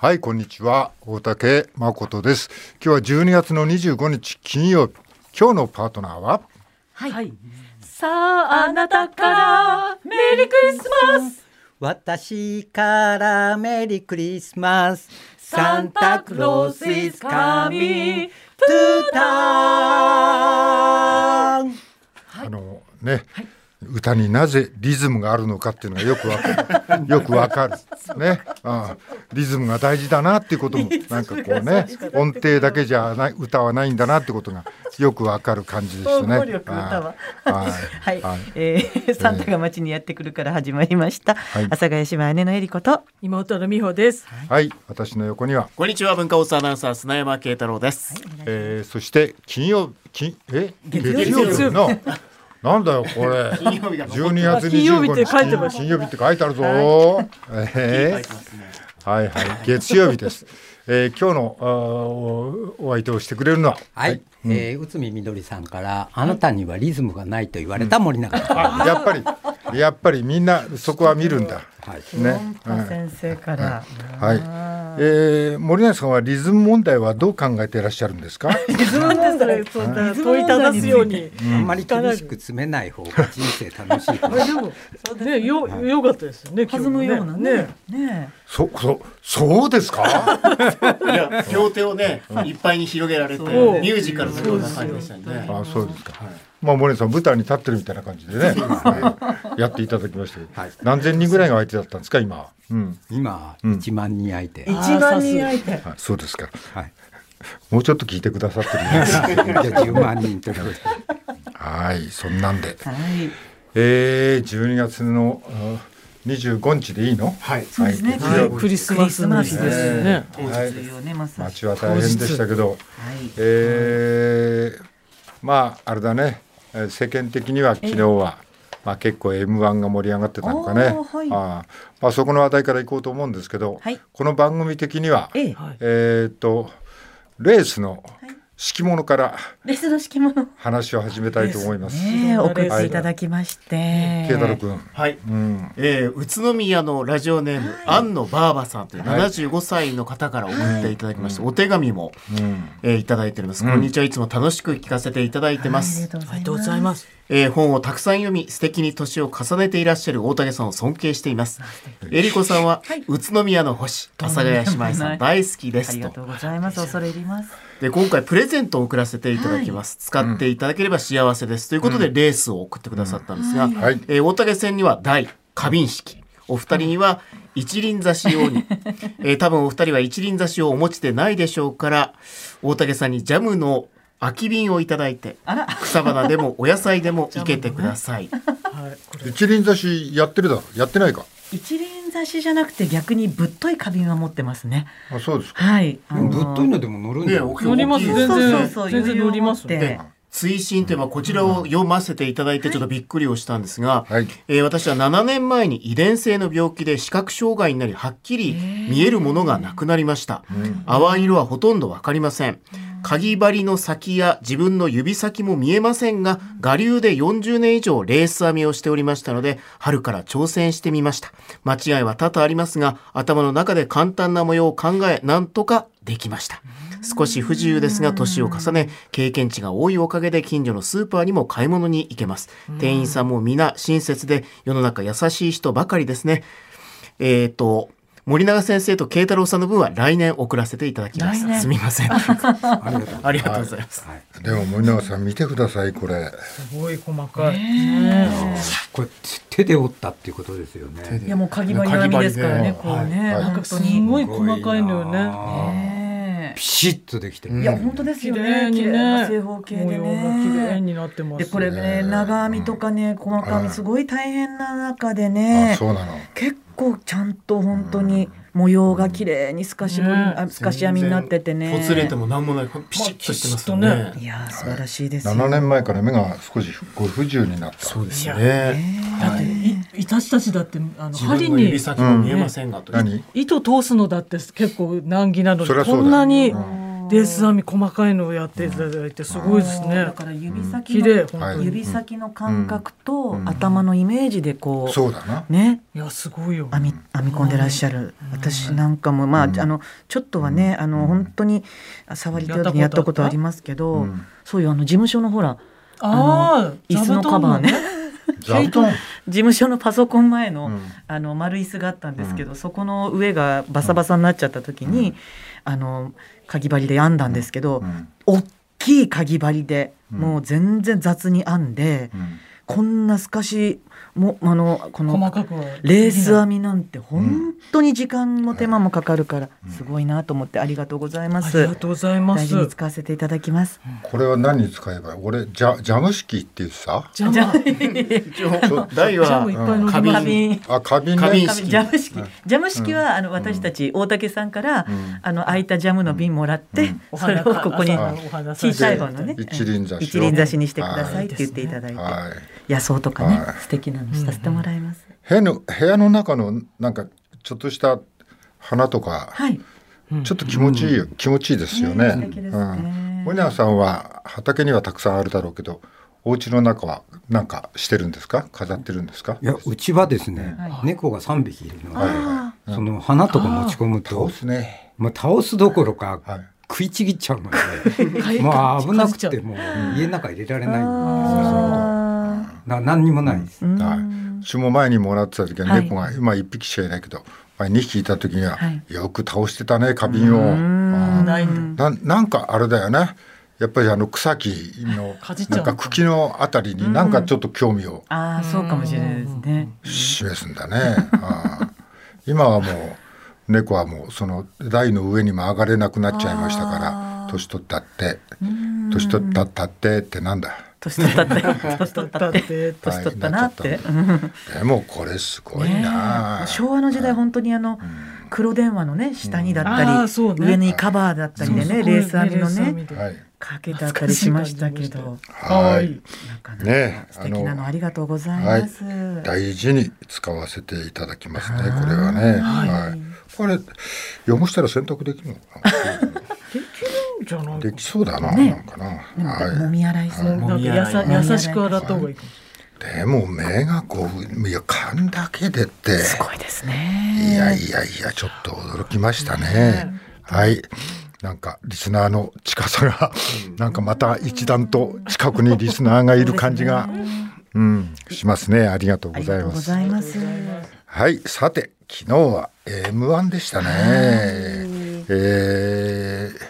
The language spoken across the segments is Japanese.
はい、こんにちは。大竹誠です。今日は12月の25日金曜日。今日のパートナーは？はい。さあ、あなたからメリークリスマス。私からメリークリスマス。サンタクロース is coming トゥーターンあのね、歌になぜリズムがあるのかっていうのがよくわかる。よくわかる。ね、ああ。リズムが大事だなっていうこともなんかこうね、音程だけじゃない歌はないんだなってことがよくわかる感じでしたね。は。はいはい、はい。えーサンタが街にやってくるから始まりました。い。阿佐ヶ谷姉妹姉のえりこと。妹の美穂です。はい、私の横には、こんにちは文化放送アナウンサー砂山慶太郎です。えー、そして金曜金え？月曜日。のなんだよこれ。金曜日が12月金曜日って25日書いてます。金曜日って書いてあるぞ。えー。はいはい。月曜日です。えー、今日のおお相手をしてくれるのは、はい、えー、内海みどりさんからあなたにはリズムがないと言われた森永さん、あやっぱりやっぱりみんなそこは見るんだ。はい、ね。先生から。はい。えー、森永さんはリズム問題はどう考えていらっしゃるんですか？リズム問題そんな問いただすように。あんまり厳しく詰めない方が人生楽しい でもねよ良かったですよね。弾むようなね。ね。ねそそそうですか？いや両手をねいっぱいに広げられてミうュージカルのような感じでしたよね。あそうですか。まあ森永さん舞台に立ってるみたいな感じでね、はい やっていただきましたけど、はい何千人ぐらいが相手だったんですか今は。うん。今1万人相手、一万人相手。はいそうですか。はい、もうちょっと聞いてくださってるんです。じゃあ10万人ということではい、そんなんで。はい。えー、12月のあ25日でいいの？はい。そうですね。はいクリスマスですよね。当日というね、まさに。街は大変でしたけど、はい。えー、まああれだね、えー世間的には昨日は、まあ結構 M1 が盛り上がってたのかね。はい。あー。まあそこの話題からいこうと思うんですけど、はい。この番組的には、ええ、えーっとレースの敷物からレスの敷物。話を始めたいと思います。ね。え、送っていただきまして。慶太郎君、はい。うん、えー、宇都宮のラジオネーム、安野バーバさんという75歳の方から送っていただきました、お手紙も、うん、えーいただいております、こんにちは。いつも楽しく聞かせていただいてまありす、がとうありがとうございます。えー本をたくさん読み素敵に年を重ねていらっしゃる大竹さんを尊敬しています。えりこさんは、宇都宮の星阿佐ヶ谷姉妹さん大好きですと。ありがとうございます。恐れ入ります。で今回プレゼントを送らせていただきます、使っていただければ幸せです、ということでレースを送ってくださったんですが、はい。えー大竹線には大花瓶式。お二人には一輪挿し用に、えー多分お二人は一輪挿しをお持ちでないでしょうから大竹さんにジャムの空き瓶をいただいて。草花でも お野菜でも生けてください。はい。一輪挿しやってるだろ。やってないか。一輪挿しじゃなくて逆にぶっとい花瓶は持ってますね。あそうですか。はい。ぶっといのでも乗るんだ。よ、ね乗ります。全然そうそうそう全然乗りますね。追伸といえばこちらを読ませていただいてちょっとびっくりをしたんですが、はい。えー私は7年前に遺伝性の病気で視覚障害になりはっきり見えるものがなくなりました、淡い色はほとんどわかりません鍵針の先や自分の指先も見えませんが我流で40年以上レース編みをしておりましたので春から挑戦してみました。間違いは多々ありますが頭の中で簡単な模様を考えなんとかできました。少し不自由ですが年を重ね経験値が多いおかげで近所のスーパーにも買い物に行けます。店員さんも皆親切で世の中優しい人ばかりですね。えっ、と森永先生と慶太郎さんの分は来年送らせていただきます。来年。すみません。ありがとうございます。でも森永さん見てくださいこれ。すごい細かい。ねこれ手で折ったっていうことですよね。いやもう鍵針編みですからね、こうね、はい。す本当に。ごい細かいのよね。ねピシッとできてる、いや本当ですよ綺ね。綺麗なね。正方形で模様が綺麗ね。になってます。でこれね長編みとかね細か編みすごい大変な中であねそうなの。結構ちゃんと本当に模様が綺麗に透かし彫りねあ透かし編みになっててね。ほつれても何もないピシッとしてますよね,、まあピシッといやー素晴らしいですよ。7年前から目が少しご不自由になった。そうですよいねだってい私たちだってあの自針分の指に先も見えませんが、う何？糸通すのだって結構難儀なのにこんなにうんレース編み細かいのをやっていただいてすごいですね。だ。から指先綺麗の本当に。指先の感覚とうん。頭のイメージでこそうだな。うね。いやすごいよ。編み編み込んでらっしゃる、私なんかもまあ、うん。あのちょっとはね、あの本当に触り手にやったことありますけど、うん。そういうあの事務所のほらああ椅子のカバーね。座布団？事務所のパソコン前の,、うん。あの丸椅子があったんですけど、そこの上がバサバサになっちゃった時に、あのかぎ針で編んだんですけど、うん大きいかぎ針で、うん。もう全然雑に編んで、うん。こんな透かしもあのこの細かく。はレース編みなんて本当に時間も手間もかかるから、すごいなと思ってありがとうございます。ありがとうございます。大事。に使わせていただきます。これは何に使えばいい？俺ジャジャム式って言ってさじゃあじゃあ一応台は花瓶。あ花瓶ね。花瓶ジャム式、ジャム式はあの私たち大竹さんから、ん。ああの空いたジャムの瓶もらって、おそれをここに小さい方のね。一輪挿しを。一輪挿しにしてくださいって言っていただいて、はい野草とかね、はい素敵なのさせてもらいます。部屋の部屋の中のなんかちょっとした花とかはい、ちょっと気持ちいい、気持ちいいですよね。ねねうん。おにゃさんは畑にはたくさんあるだろうけど、お家の中はなんかしてるんですか？飾ってるんですか？いやうちはですね、は猫が3匹いるので、あその花とか持ち込むとそうですね。もう倒すどころかはい。食いちぎっちゃうので もう危なくてもう家の中入れられないんですよあな何にもないです、ーうん。はい。私も前にもらってた時ははい。猫が、今一匹しかいないけど、前二匹いた時には、はい。よく倒してたね花瓶を。あなななんかあれだよね。やっぱりあの草木の かじっちゃうんか茎のあたりになんかちょっと興味をあー、そうかもしれないですね。示すんだね。今はもう猫はもうその台の上にも上がれなくなっちゃいましたから年取ったって。年取ったったってってなんだ。年取ったって、年取ったって、年取ったなって。うんでもこれすごいねなえ。昭和の時代本当にあの黒電話のね下にだったり、そうね上にカバーだったりでねレース編みのねはい。かけてあったりしましたけどかわいい。なかなかね素敵なのありがとうございはいます。大事に使わせていただきますね。これはね。はい。これ汚したら洗濯できるのかじゃあなんかな。できそうだな。ねなんかな。でもはもみ洗いするなんかやさもみ洗い優しく洗った方がいいかもしい。でも目がこういや勘だけでって。すごいですいね。やいやいやちょっと驚きましたね。はい。なんかリスナーの近さがなんかまた一段と近くにリスナーがいる感じが、うん、しますね。ありがとうごありがとうございます。はい、さて昨日は M1 でしたね。えー、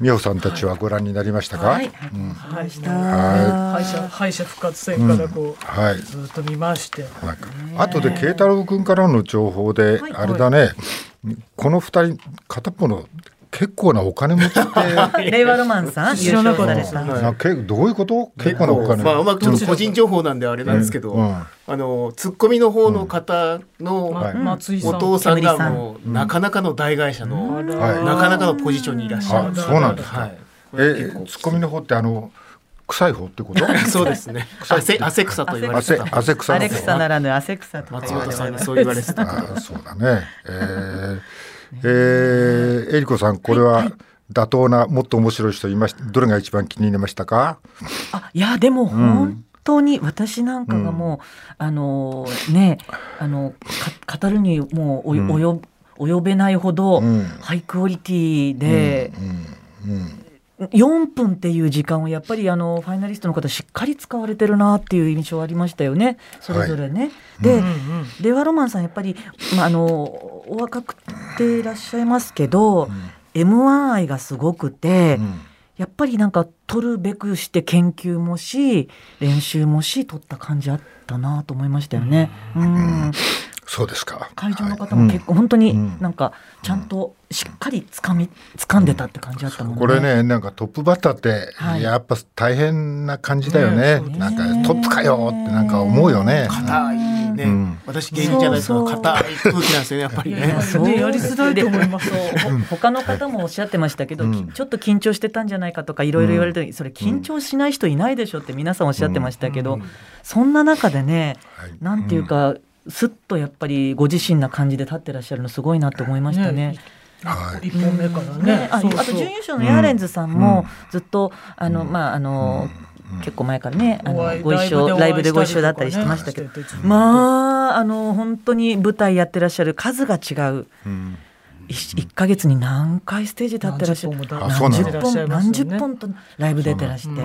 美穂さんたちはご覧になりましたか？はい、うんはい、した。は敗者敗者復活戦からこう、はい。ずっと見まして。なんか後で慶太郎君からの情報で、はいあれだね、この二人片っぽの結構なお金持ちって。令和ロマンさん 優知らなかった。勝された。なけどういうこと？結構なお金、まあうまくちょっと。個人情報なんであれなんですけど、うん。あのツッコミの方の方の。お父さんがもうなかなかの大会社のなかなかのポジションにいらっしゃある。そうなんですか、はい。えツッコミの方ってあの臭い方ってこと？そうですね。汗汗草と言われて汗た。汗臭ならぬアセクサとか松本さんにそう言われてた。あそうだね。えー、えー、えりこさんこれは妥当なもっと面白い人いましたどれが一番気に入りましたか？あいやでも本当に私なんかがもう、あのねあのか語るにもうおよ、うん。及及べないほどうん。ハイクオリティで、うんうん4分っていう時間をやっぱりあのファイナリストの方しっかり使われてるなっていう印象ありましたよね。それぞれね。で、うんうんレワロマンさんやっぱり、まあ、あのお若くていらっしゃいますけど、m 1愛がすごくて、うん。やっぱりなんか取るべくして研究もし練習もし取った感じあったなと思いましたよね。うんそうですか。会場の方も結構本当にうん。なんかちゃんとしっかりつかみ掴んでたって感じだったもん。ね。これねなんかトップバッターってはい。やっぱ大変な感じだよね、ねなんかトップかよってなんか思うよね。硬いね、うん。私芸人じゃないですけど硬い空気なんですよねやっぱりね。いやいや。そうねやりづらいと思います。他の方もおっしゃってましたけど、うん。きちょっと緊張してたんじゃないかとかいろいろ言われて、それ緊張しない人いないでしょって皆さんおっしゃってましたけど、そんな中でねはい。なんていうか、すっとやっぱりご自身な感じで立ってらっしゃるのすごいなと思いましたね。はい。一本目からね。ね、あそうそう。あと準優勝のヤーレンズさんもずっと、あのまああの、結構前からねあのご一緒ラライイブでごブでご一緒だったたりしててましたけど。まああの本当に舞台やってらっしゃる数が違う。うん一一ヶ月に何回ステージ立ってらっしゃる。何十本何十本何十本とライブ出てらして。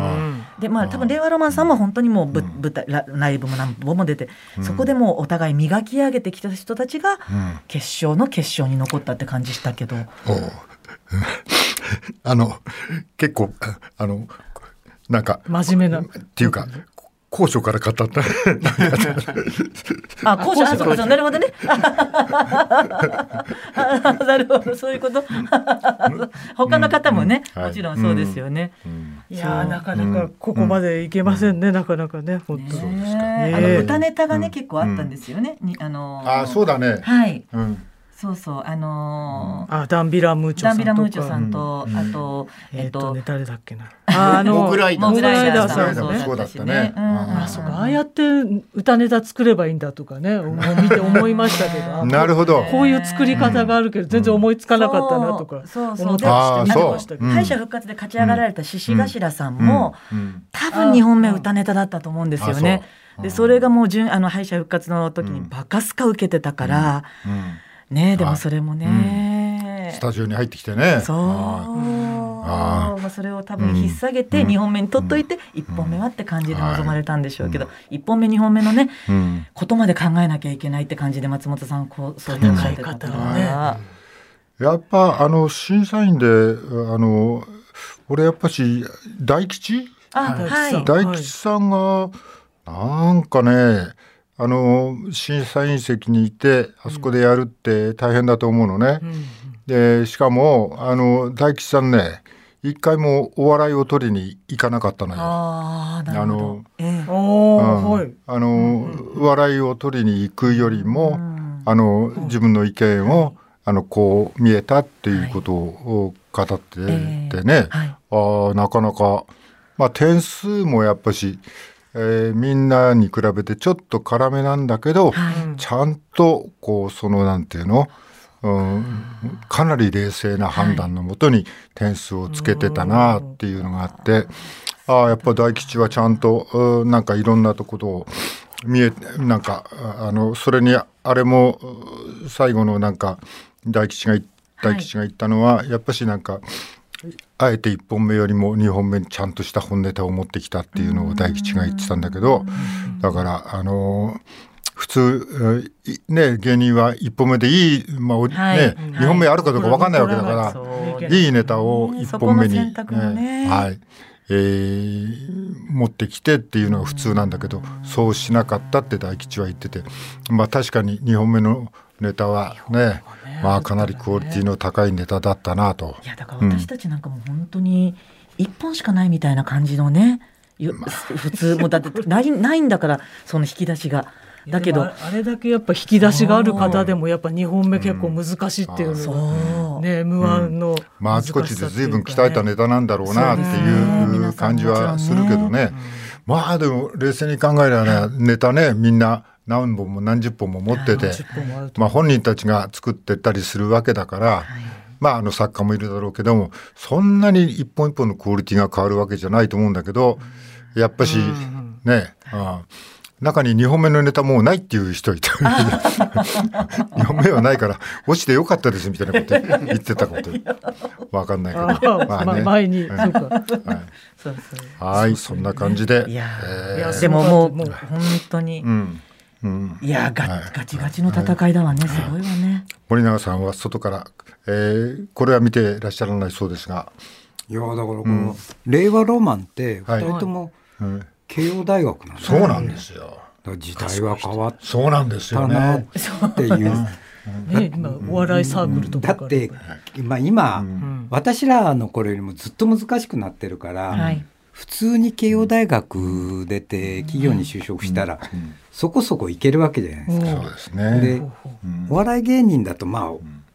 でまあ多分令和ロマンさんも本当にもうぶ舞台ラライブも何本も出て、そこでもうお互い磨き上げてきた人たちがうん。決勝の決勝に残ったって感じしたけど、あの結構ああのなんか真面目な。っていうか高所から語った あ、こうしあ、そうか、なるほどね。あ なるほど、そういうこと。他の方もね、うん。もちろんそうですよね。うん。いやーなかなかここまでいけませんね、なかなかね本当あの歌ネタがね、結構あったんですよね。にあのー。あそうだね。はい、うんそうそう、あのーあダンビラムーチョさんとか。ダンビラムーチョさんと、うんあと、えっとえっとね、誰だっけな。ああのモグライダー。さん。そうだったね。うん。ああそうか。ああやって歌ネタ作ればいいんだとかね。見て思いましたけど。あなるほど。こういう作り方があるけど全然思いつかなかったなとかそう。そう思ったりしてましたけど。うん。敗者復活で勝ち上がられた獅子頭さんも、うん。多分2本目歌ネタだったと思うんですよね。あでそれがもう順あの敗者復活の時にバカスカ受けてたから、うんねでもそれもね、スタジオに入ってきてね。そう、あまあ、それを多分引っ提げて2本目に取っといて1本目はって感じで臨まれたんでしょうけど、1本目2本目のねうん。ことまで考えなきゃいけないって感じで松本さんこうそういう書いてたか。戦いやっぱあの審査員であの俺やっぱし大吉？あはい。はい。大吉さんがなんかねあの審査員席にいてあそこでやるって大変だと思うのね。でしかもあの大吉さんね一回もお笑いを取りに行かなかったのよ。あの、ええ。おお、うん。はい。あの、笑いを取りに行くよりも、んあの自分の意見を、あのこう見えたっていうことを語っててね、はい。ああなかなか、まあ、点数もやっぱし、えーみんなに比べてちょっと辛めなんだけど、はい。ちゃんとこうそのなんていうの、うん、かなり冷静な判断のもとに点数をつけてたなっていうのがあって、ああやっぱ大吉はちゃんとうんなんかいろんなところを見えなんかあのそれにあれもう最後のなんか大吉が言大吉が言ったのは、やっぱしなんかあえて1本目よりも2本目にちゃんとした本ネタを持ってきたっていうのを大吉が言ってたんだけどだからあの普通ね芸人は1本目でいい、まあおはい。ね、2本目あるかどうか分かんないわけだから、いいネタをね1本目に、ね。はい。えー持ってきてっていうのが普通なんだけどそうしなかったって大吉は言っててまあ確かに2本目のネタはねまあかなりクオリティの高いネタだったなと。い。やだから私たちなんかもう本当に一本しかないみたいな感じのね、よ普通もうだって ないないんだからその引き出しが。だけど。ああれだけやっぱ引き出しがある方でもやっぱ2本目結構難しいっていうそのが、う。ね M1 のまああちこちで随分鍛えたネタなんだろうなっていう感じはするけどね。まあでも冷静に考えればねネタねみんな何本も何十本も持ってて10本もあるとまあ本人たちが作ってったりするわけだから、まああの作家もいるだろうけどもそんなに一本一本のクオリティが変わるわけじゃないと思うんだけどやっぱしねああ中に2本目のネタもうないっていう人いた。2本目はないから落ちてよかったですみたいなこと言ってたこと。わかんないけあどあまあね。ま前に、はい。はいそんな感じで。いやえー。いやでももうもう本当に、うんうん。いやガ,、はい。ガチガチの戦いだわね、すごいわね。森永さんは外から、えーこれは見てらっしゃらないそうですが、いやだからこの、令和ロマンってはい。2人ともうん慶応大学なんですそうなんですよ。だから時代は変わっそうなんですよたなっね。ていう。ね今お笑いサークルとかだって、まあ、今、ん。私らの頃よりもずっと難しくなってるから、はい普通に慶応大学出て企業に就職したら、そこそこいけるわけじゃないですか。そうですね。で、お笑い芸人だとまあ、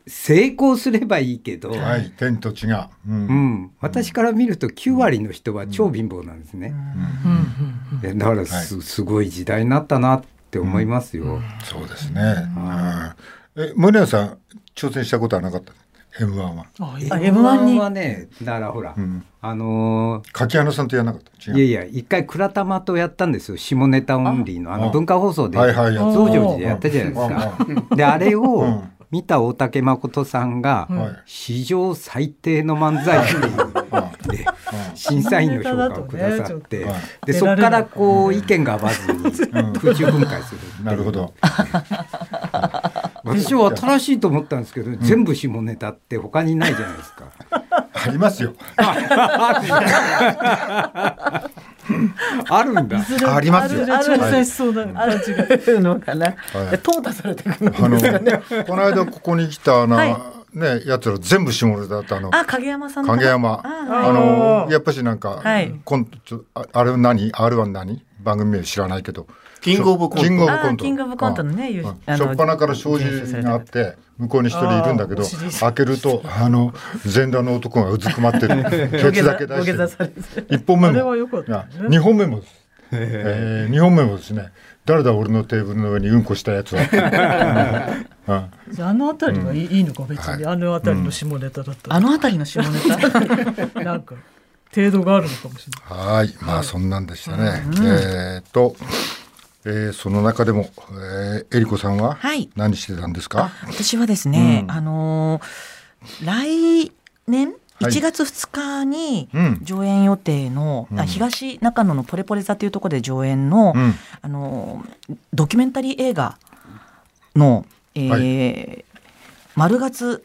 成功すればいいけど、はい、天と地が。ううんん、私から見ると9割の人は超貧乏なんですね。いやだからす,、すごい時代になったなって思いますよ。そうですね。うんえ、森永さん挑戦したことはなかった？M1 は。あ M1 にはねだからほら、うん。あの柿花さんとやらなかった？いやいや一回倉玉とやったんですよ。下ネタオンリーのあのあ文化放送で。はいはいやった増上寺でやったじゃないですか。であれうをん。見た大竹誠さんがはい。史上最低の漫才っていうで審査員の評価をくださってはい。でそこからこう意見が合わずに空中分解するっていう。なるほど 私は新しいと思ったんですけど全部下ネタって他にないじゃないですか。ありますよ。あるんだ。ありますよ。あるはい。しそうな感じがするのかな。はい。淘汰されていくのあのこの間ここに来たあの、はい。ねやつら全部下ネタだったあのあ影山さんの影山。ああのやっぱしなんか、はい。コントちょああれ何？R は何？番組名知らないけどキングオブコント。キングオブコント。あキングオブコントのねうんゆうんあの初っ端から障子があって向こうに一人いるんだけど開けるとあの全裸の男がうずくまってる。ケツだけ出して。一本目も。二本目もです。えー二本目もですね。誰だ俺のテーブルの上にうんこしたやつは。ああの辺りはいい,、いいのか別に、あの辺りの下ネタだったら、あの辺りの下ネタ？なんか程度があるのかもしれない。はい、まあそんなんでしたね。えーっと、えーその中でも、えー、えりこさんははい。何してたんですか？私はですね、うん。あのー来年？はい。1月2日にうん。上演予定の、あうん。東中野のポレポレ座というところで上演の、うん、あのードキュメンタリー映画の、えーは丸月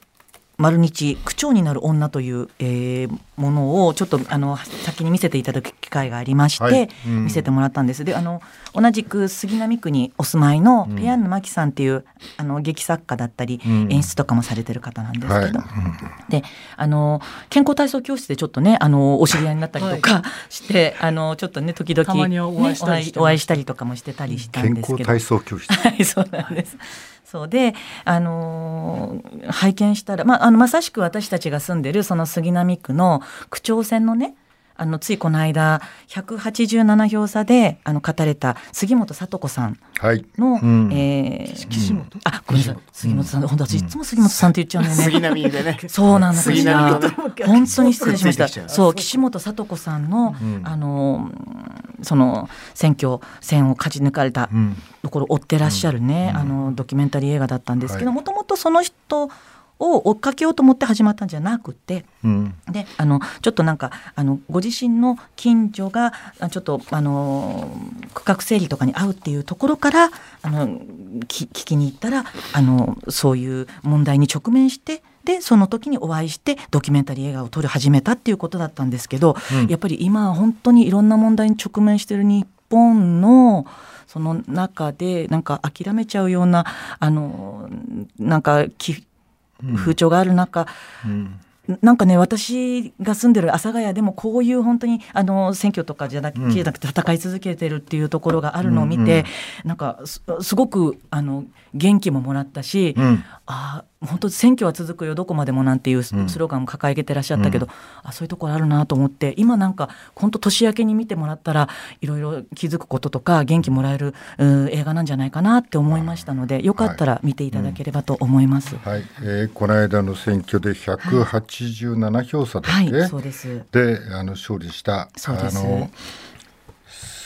丸日区長になる女という、えーものをちょっとあの先に見せていただく機会がありまして、はい。うん。見せてもらったんです。であの同じく杉並区にお住まいのうん。ペヤンヌ真紀さんっていうあの劇作家だったり、うん。演出とかもされてる方なんですはい、けど、であの健康体操教室でちょっとねあのお知り合いになったりとかして、あのちょっとね時々、お会いしたりしてね。お会いお会いしたりとかもしてたりしたん健ですけど。康体操教室。はい、そうなんです。そうで、あの拝見したら、まあ、あのまさしく私たちが住んでるその杉並区の区長選のねあのついこの間187票差であの勝たれた杉本聡子さんはい。の、うん。えー岸本？あごめんなさい。杉本さん、本当私いつも杉本さんって言っちゃうんだよね。杉並でね。そうなんです杉並本当に失礼しました。そう、岸本聡子さんの、うん。あの、その選挙戦を勝ち抜かれたうん、ところを追ってらっしゃるね、うん。あのドキュメンタリー映画だったんですけどはい。もともとその人を追っかけようと思って始まったんじゃなくてうん、であのちょっとなんかあのご自身の近所があちょっとあの区画整理とかに合うっていうところからあのき聞きに行ったらあのそういう問題に直面してでその時にお会いしてドキュメンタリー映画を撮り始めたっていうことだったんですけど、うん。やっぱり今は本当にいろんな問題に直面している日本のその中でなんか諦めちゃうようなあのなんかき風潮がある中、うん、なんかね私が住んでる阿佐ヶ谷でもこういう本当にあの選挙とかじゃなくうん。じゃなくて戦い続けてるっていうところがあるのを見て、なんかすすごくあの元気ももらったし、うん、ああ本当選挙は続くよどこまでもなんていうスローガンも掲げてらっしゃったけど、あそういうところあるなと思って今なんか本当年明けに見てもらったらいろいろ気づくこととか元気もらえるうん映画なんじゃないかなって思いましたのでよかったら見ていただければと思います。はい、えー、この間の選挙で187票差だっけ、はい、そうです。で、あの勝利した。そうです。あの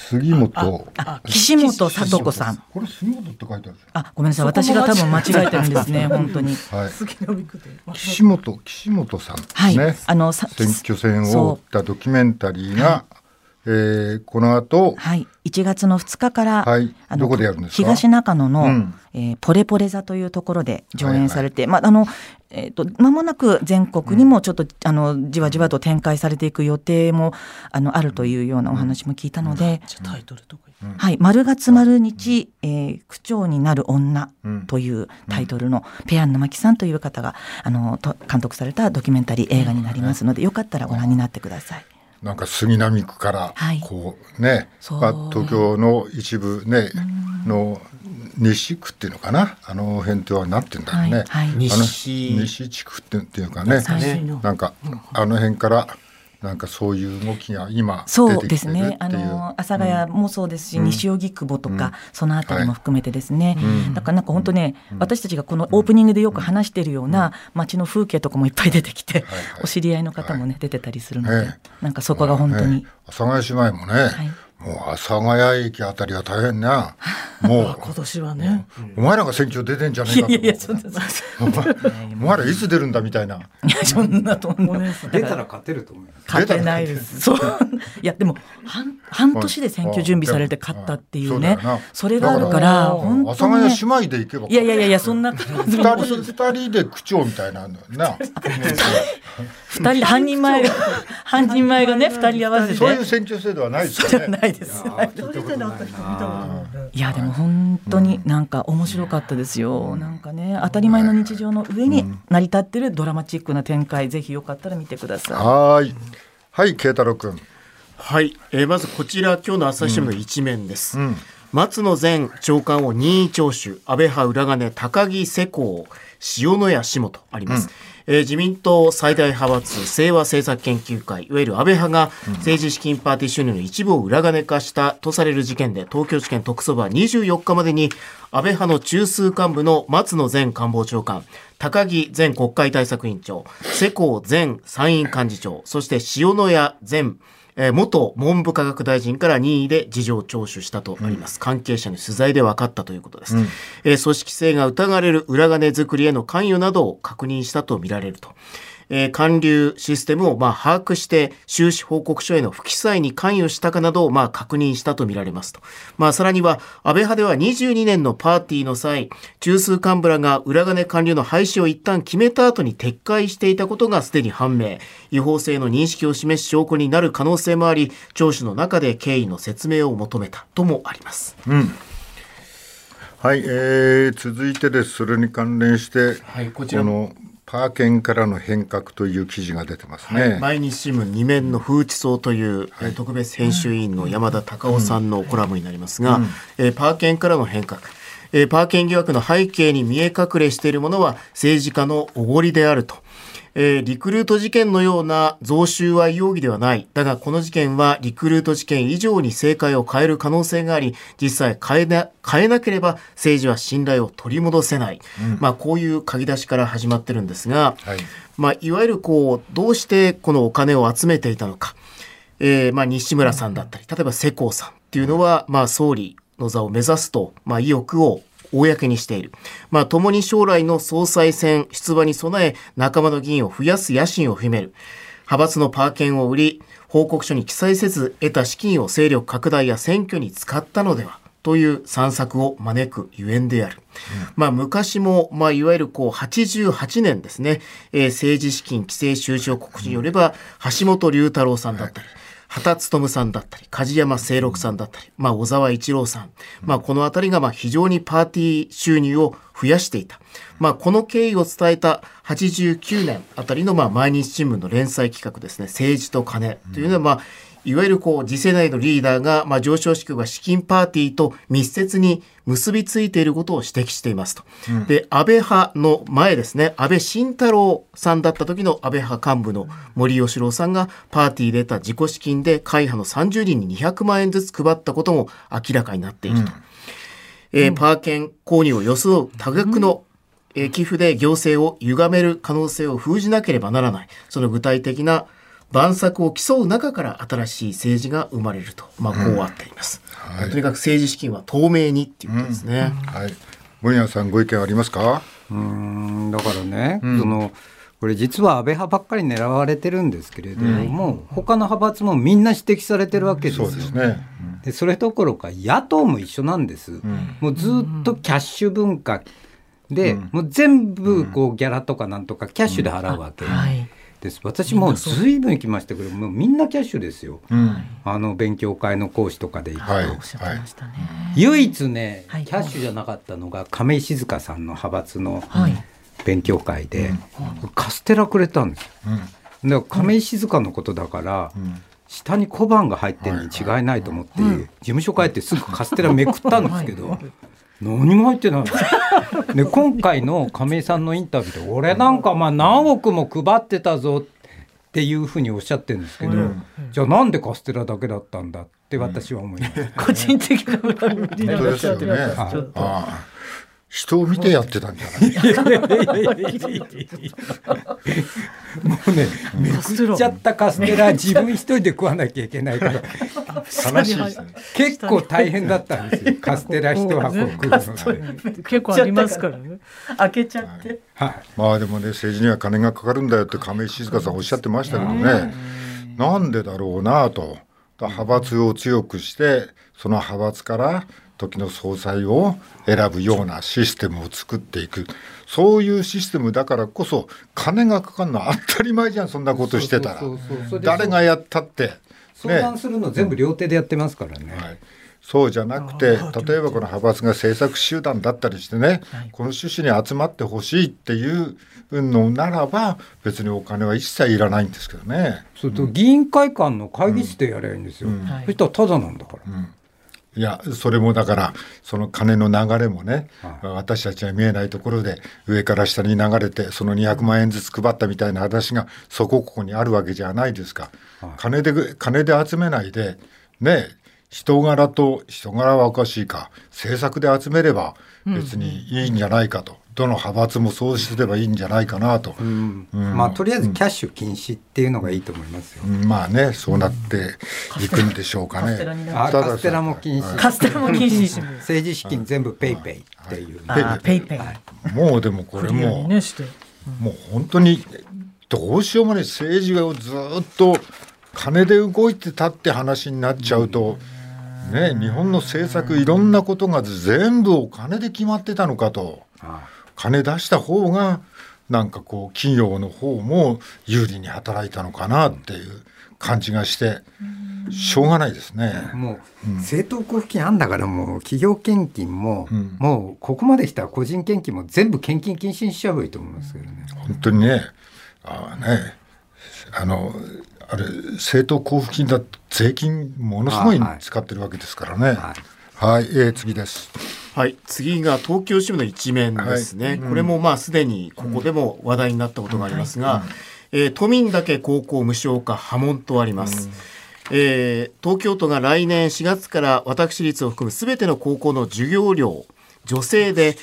杉本。あ岸本聡子さん。これ杉本って書いてあるじあ、ごめんなさい。私が多分間違えてるんですね。本当に。はい。岸本岸本さんですはい。ね。あの、さ選挙戦を追ったドキュメンタリーが、えーこの後、はい。1月の2日から、はいあのどこでやるんですか？東中野の、うんえーポレポレ座というところで上演されて、まああのえっ、と間もなく全国にもちょっと、あのじわじわと展開されていく予定もあのあるというようなお話も聞いたので、じゃあタイトルとかはい、丸月丸日、えー区長になる女うん。というタイトルの、ペアンヌマキさんという方があのと監督されたドキュメンタリー映画になりますので、よかったらご覧になってください。なんか杉並区からはい。こうね、そう。まあ、東京の一部ねの西区っていうのかなあの辺ではなってんだろうね、はいはい。あの西。西地区ってっていうかねなんかあの辺からなんかそういう動きが今そうですね。あの阿佐ヶ谷もそうですし、うん、西荻窪とか、うん、そのあたりも含めてですね。はい、だからなんか本当ね、うん、私たちがこのオープニングでよく話しているような街の風景とかもいっぱい出てきて、お知り合いの方もね、出てたりするので、なんかそこが本当に。阿佐ヶ谷姉妹もね。はいもう阿佐ヶ谷駅あたりは大変な。もう 今年はね。お前らが選挙出てんじゃねえかと。いやいやそんな。お前らいつ出るんだみたいな。いやそんなと思う。出たら勝てると思います。勝てないです。そう。いやでも半半年で選挙準備されて勝ったっていうね。それがあるから本当阿佐ヶ谷姉妹で行けば。いやいやいやそんな。二人二人で区長みたいなな。二人半人前が半人前がね二人合わせて。そういう選挙制度はないですかね。ないです。いやでも本当になんか面白かったですよ。なんかね当たり前の日常の上に成り立ってるドラマチックな展開、ぜひよかったら見てください。はい、はい慶太郎君。はい、えー、まずこちら今日の朝日新聞の一面です。うん。うん松野前長官を任意聴取。安倍派裏金高木世耕塩谷下とあります、うん、えー、自民党最大派閥清和政策研究会いわゆる安倍派が政治資金パーティー収入の一部を裏金化したとされる事件で東京地検特捜部は24日までに安倍派の中枢幹部の松野前官房長官高木前国会対策委員長世耕前参院幹事長そして塩谷前えー、元文部科学大臣から任意で事情聴取したとあります、うん、関係者の取材で分かったということです、うん、えー、組織性が疑われる裏金作りへの関与などを確認したとみられるとえー、還流システムをまあ把握して収支報告書への不記載に関与したかなどをまあ確認したとみられますと。まあさらには安倍派では22年のパーティーの際、中枢幹部らが裏金還流の廃止を一旦決めた後に撤回していたことがすでに判明。違法性の認識を示す証拠になる可能性もあり、聴取の中で経緯の説明を求めたともあります。うんはい、えー、続いてです。それに関連して、はい、こちらのパーケンからの変革という記事が出てますね、はい、毎日新聞二面の風地層という、はい、特別編集委員の山田隆夫さんのコラムになりますが、うん、えー、パーケンからの変革。えー、パーケン疑惑の背景に見え隠れしているものは政治家のおごりであると。えー、リクルート事件のような贈収賄容疑ではない。だがこの事件はリクルート事件以上に正解を変える可能性があり、実際変えな変えなければ政治は信頼を取り戻せない。うん、まあこういう書き出しから始まってるんですが、はい、まあいわゆるこう、どうしてこのお金を集めていたのか。えー、まあ西村さんだったり、例えば世耕さんっていうのは、まあ総理の座を目指すと、まあ意欲を公にしている。まあ、共に将来の総裁選出馬に備え、仲間の議員を増やす野心を秘める。派閥のパーケンを売り、報告書に記載せず得た資金を勢力拡大や選挙に使ったのでは。という散策を招くゆえんである。うん、まあ昔も、まあいわゆるこう88年ですね、えー、政治資金規正収支報告書によれば、橋本龍太郎さんだったり、はい畑勉さんだったり、梶山清六さんだったり、まあ、小沢一郎さん。まあ、この辺りが、まあ、非常にパーティー収入を増やしていた。まあ、この経緯を伝えた89年あたりの、まあ、毎日新聞の連載企画ですね、政治と金というのは、まあ、いわゆるこう次世代のリーダーが、まあ、上昇志向が資金パーティーと密接に結びついていることを指摘していますと。うん、で、安倍派の前ですね、安倍晋太郎さんだった時の安倍派幹部の森喜朗さんがパーティーで得た自己資金で会派の30人に200万円ずつ配ったことも明らかになっていると。うん、えー、パーケン購入を装う多額の、えー、寄付で行政を歪める可能性を封じなければならない。その具体的な万策を競う中から新しい政治が生まれると、まあ、こうあっています、うんはい、とにかく政治資金は透明にっていうことですね、うん、はい、森山さんご意見ありますか？うんだからね、そのこれ実は安倍派ばっかり狙われてるんですけれども、うん、他の派閥もみんな指摘されてるわけですよ。そうですね、でそれどころか野党も一緒なんです。もうずっとキャッシュ文化で、もう全部こうギャラとかなんとかキャッシュで払うわけ。はい。です。私もずいぶん行きましたけどもうみんなキャッシュですよ、うん、あの勉強会の講師とかで行くと、はい。はい、唯一ね、はい、キャッシュじゃなかったのが亀井静香さんの派閥の勉強会で、カステラくれたんですよ、うん、だから亀井静香のことだから、下に小判が入ってるに違いないと思って、事務所帰ってすぐカステラめくったんですけど、何も入ってないで今回の亀井さんのインタビューで俺なんかまあ何億も配ってたぞっていうふうにおっしゃってるんですけど、じゃあなんでカステラだけだったんだって私は思います、個人的な恨みになっちゃってます、ね、人を見てやってたんじゃないもうねめくっちゃったカステラ自分一人で食わなきゃい。けない。から悲しい。ですね結構大変だったんですよカステラ一箱食うのが、ね、結構ありますからね開けちゃって、はい、まあでもね政治には金がかかるんだよって亀井静香さんおっしゃってましたけどねなんでだろうなと派閥を強くしてその派閥から時の総裁を選ぶようなシステムを作っていく。そういうシステムだからこそ金がかかるのは当たり前じゃんそんなことしてたら。誰がやったって、相談するの全部両手でやってますからね。はいそうじゃなくて例えばこの派閥が政策集団だったりしてね、この趣旨に集まってほしいっていうのならば別にお金は一切いらないんですけどね。それと議員会館の会議室でやればいいんですよ。うん、そしたらただなんだから。うん。いやそれもだからその金の流れもね、はい、私たちは見えないところで上から下に流れてその200万円ずつ配ったみたいな話がそこここにあるわけじゃないですか、はい、金で金で集めないでね人柄と人柄はおかしいか政策で集めれば別にいいんじゃないかと、どの派閥もそうすればいいんじゃないかなと、うん。うん、まあとりあえずキャッシュ禁止っていうのがいいと思いますよ、うん、まあねそうなっていくんでしょうかね、カステラも禁止。カステラも禁止政治資金全部ペイペイっていう、ペイペイ、はい、もうでもこれも、ね、もう本当にどうしようもない。政治をずっと金で動いてたって話になっちゃうと、ね、日本の政策いろんなことが全部お金で決まってたのかと。金出した方がなんかこう企業の方も有利に働いたのかなっていう感じがしてしょうがないですね。もう、政党交付金あんだからもう企業献金も、うん、もうここまで来たら個人献金も全部献金禁止にしちゃえばいいと思いますけどね。本当にねあねあのあれ政党交付金だ税金ものすごい使ってるわけですからね。はい、はいはい、えー、次です。はい、次が東京支部の一面ですね。はい、これもまあすでにここでも話題になったことがありますが、えー、都民だけ高校無償化波紋とあります。えー、東京都が来年4月から私立を含むすべての高校の授業料助成で、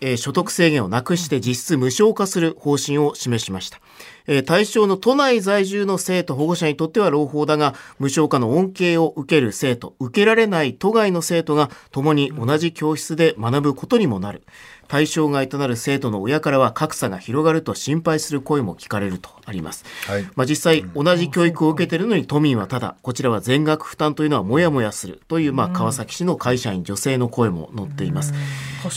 えー、所得制限をなくして実質無償化する方針を示しました。え対象の都内在住の生徒保護者にとっては朗報だが無償化の恩恵を受ける生徒受けられない都外の生徒が共に同じ教室で学ぶことにもなる対象外となる生徒の親からは格差が広がると心配する声も聞かれるとあります、はい、まあ、実際同じ教育を受けているのに都民はただこちらは全額負担というのはもやもやするという、まあ、川崎市の会社員女性の声も載っています、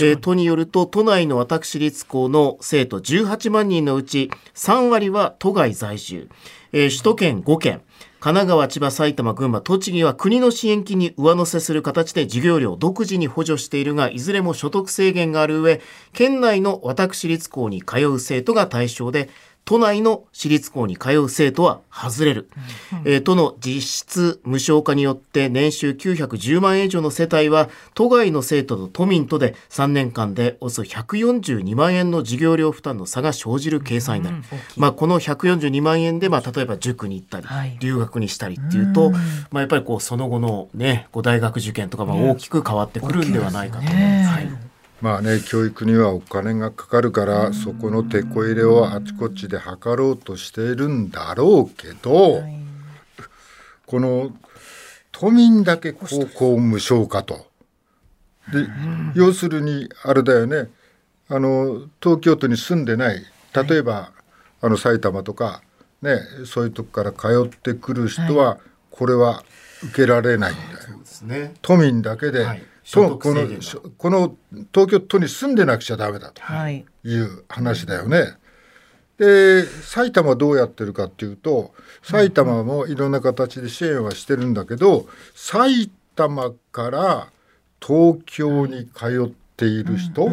えー、都によると都内の私立校の生徒18万人のうち3割は都外在住、えー、首都圏5県神奈川、千葉、埼玉、群馬、栃木は国の支援金に上乗せする形で授業料を独自に補助しているが、いずれも所得制限がある上、県内の私立校に通う生徒が対象で、都内の私立校に通う生徒は外れる、うん。えー、都の実質無償化によって年収910万円以上の世帯は都外の生徒と都民とで3年間でおよそ142万円の授業料負担の差が生じる計算になる、うん、まあ、この142万円で、まあ、例えば塾に行ったり、はい、留学にしたりっていうと、まあ、やっぱりこうその後の、ね、大学受験とかまあ大きく変わってくるんではないかと思います。はいまあね教育にはお金がかかるからそこのてこ入れをあちこちで測ろうとしているんだろうけど、この都民だけ高校無償化と。で要するにあれだよね。あの東京都に住んでない。例えば、あの埼玉とか、ね、そういうとこから通ってくる人は、これは受けられないんだよ。都民だけで、とこのこの東京都に住んでなくちゃダメだと。い。う話だよね。で埼玉はどうやってるかっていうと埼玉もいろんな形で支援はしてるんだけど埼玉から東京に通っている人、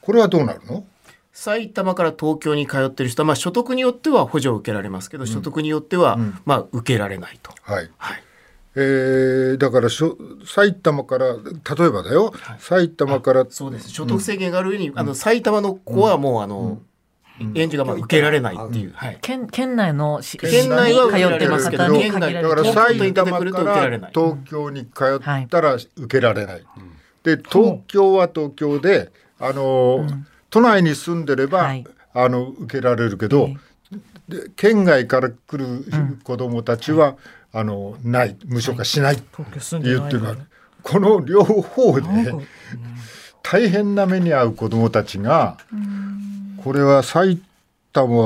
これはどうなるの？埼玉から東京に通っている人は、まあ、所得によっては補助を受けられますけど、所得によっては、まあ、受けられないと。はい、はいえー、だからしょ埼玉から例えばだよ、はい、埼玉から。そうです。所得制限がある上に、うん、あの埼玉の子はもう、あの、援助がまあ受けられないっていう、はい、県県内の県内は通ってますけど県内だから埼玉から東京に通ったら受けられない、で東京は東京であの、都内に住んでれば、あの受けられるけど、で県外から来る子どもたちは、あのない無償化しないって言ってるこの両方で大変な目に遭う子どもたちがこれは埼玉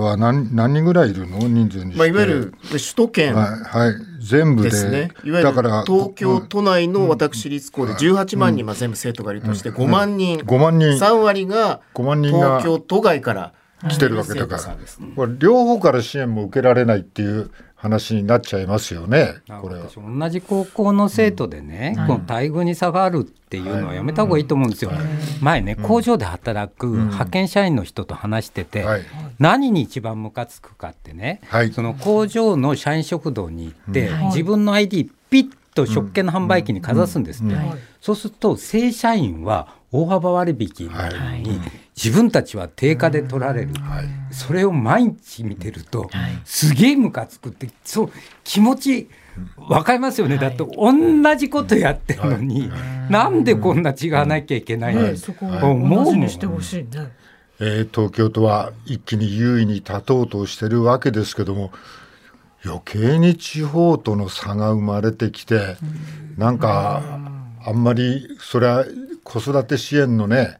は何何人ぐらいいるの？人数にまあ、いわゆる首都圏、はい、はい、全部でですね。いわゆる東京都内の私立校で18万人、まあ、全部生徒がいるとして5万人、5万人。3割が東京都外から来てるわけだから、これ両方から支援も受けられないっていう話になっちゃいますよね。これ同じ高校の生徒でね、うん、この待遇に差があるっていうのはやめた方がいいと思うんですよ。はい、前ね工場で働く派遣社員の人と話してて、うん、何に一番ムカつくかってね、はい、その工場の社員食堂に行って、自分の ID ピッと食券の販売機にかざすんですって。そうすると正社員は大幅割引になるのに、自分たちは定価で取られる、それを毎日見てると、すげえムカつくってそう気持ち分かりますよね、だって同じことやってるのに、なんでこんな違わなきゃいけないの、そこ思うにしてほしいね。えー、東京都は一気に優位に立とうとしてるわけですけども余計に地方との差が生まれてきて、なんかあんまりそれは子育て支援のね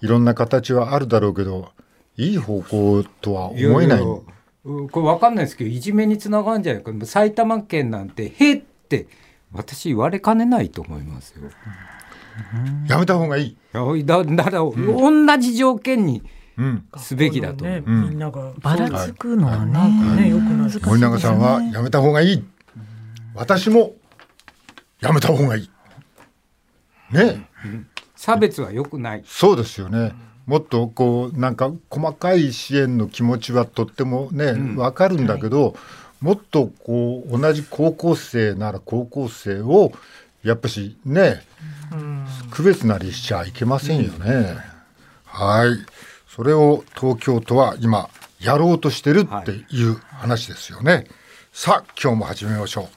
いろんな形はあるだろうけどいい方向とは思えない。いやいやこれ分かんないですけどいじめにつながるんじゃないか埼玉県なんて「へ」って私言われかねないと思いますよ。やめた方がいい。だら、うん、同じ条件にすべきだと、ね、みんながばらつくのはね,、ねよく難しい、ね、森永さんはやめた方がいい。私もやめた方がいい。ね、差別は良くないそうですよね、もっとこうなんか細かい支援の気持ちはとってもね、分かるんだけど、はい、もっとこう同じ高校生なら高校生をやっぱしね、区別なりしちゃいけませんよね。はいそれを東京都は今やろうとしてるっていう話ですよね。はい、さあ今日も始めましょう。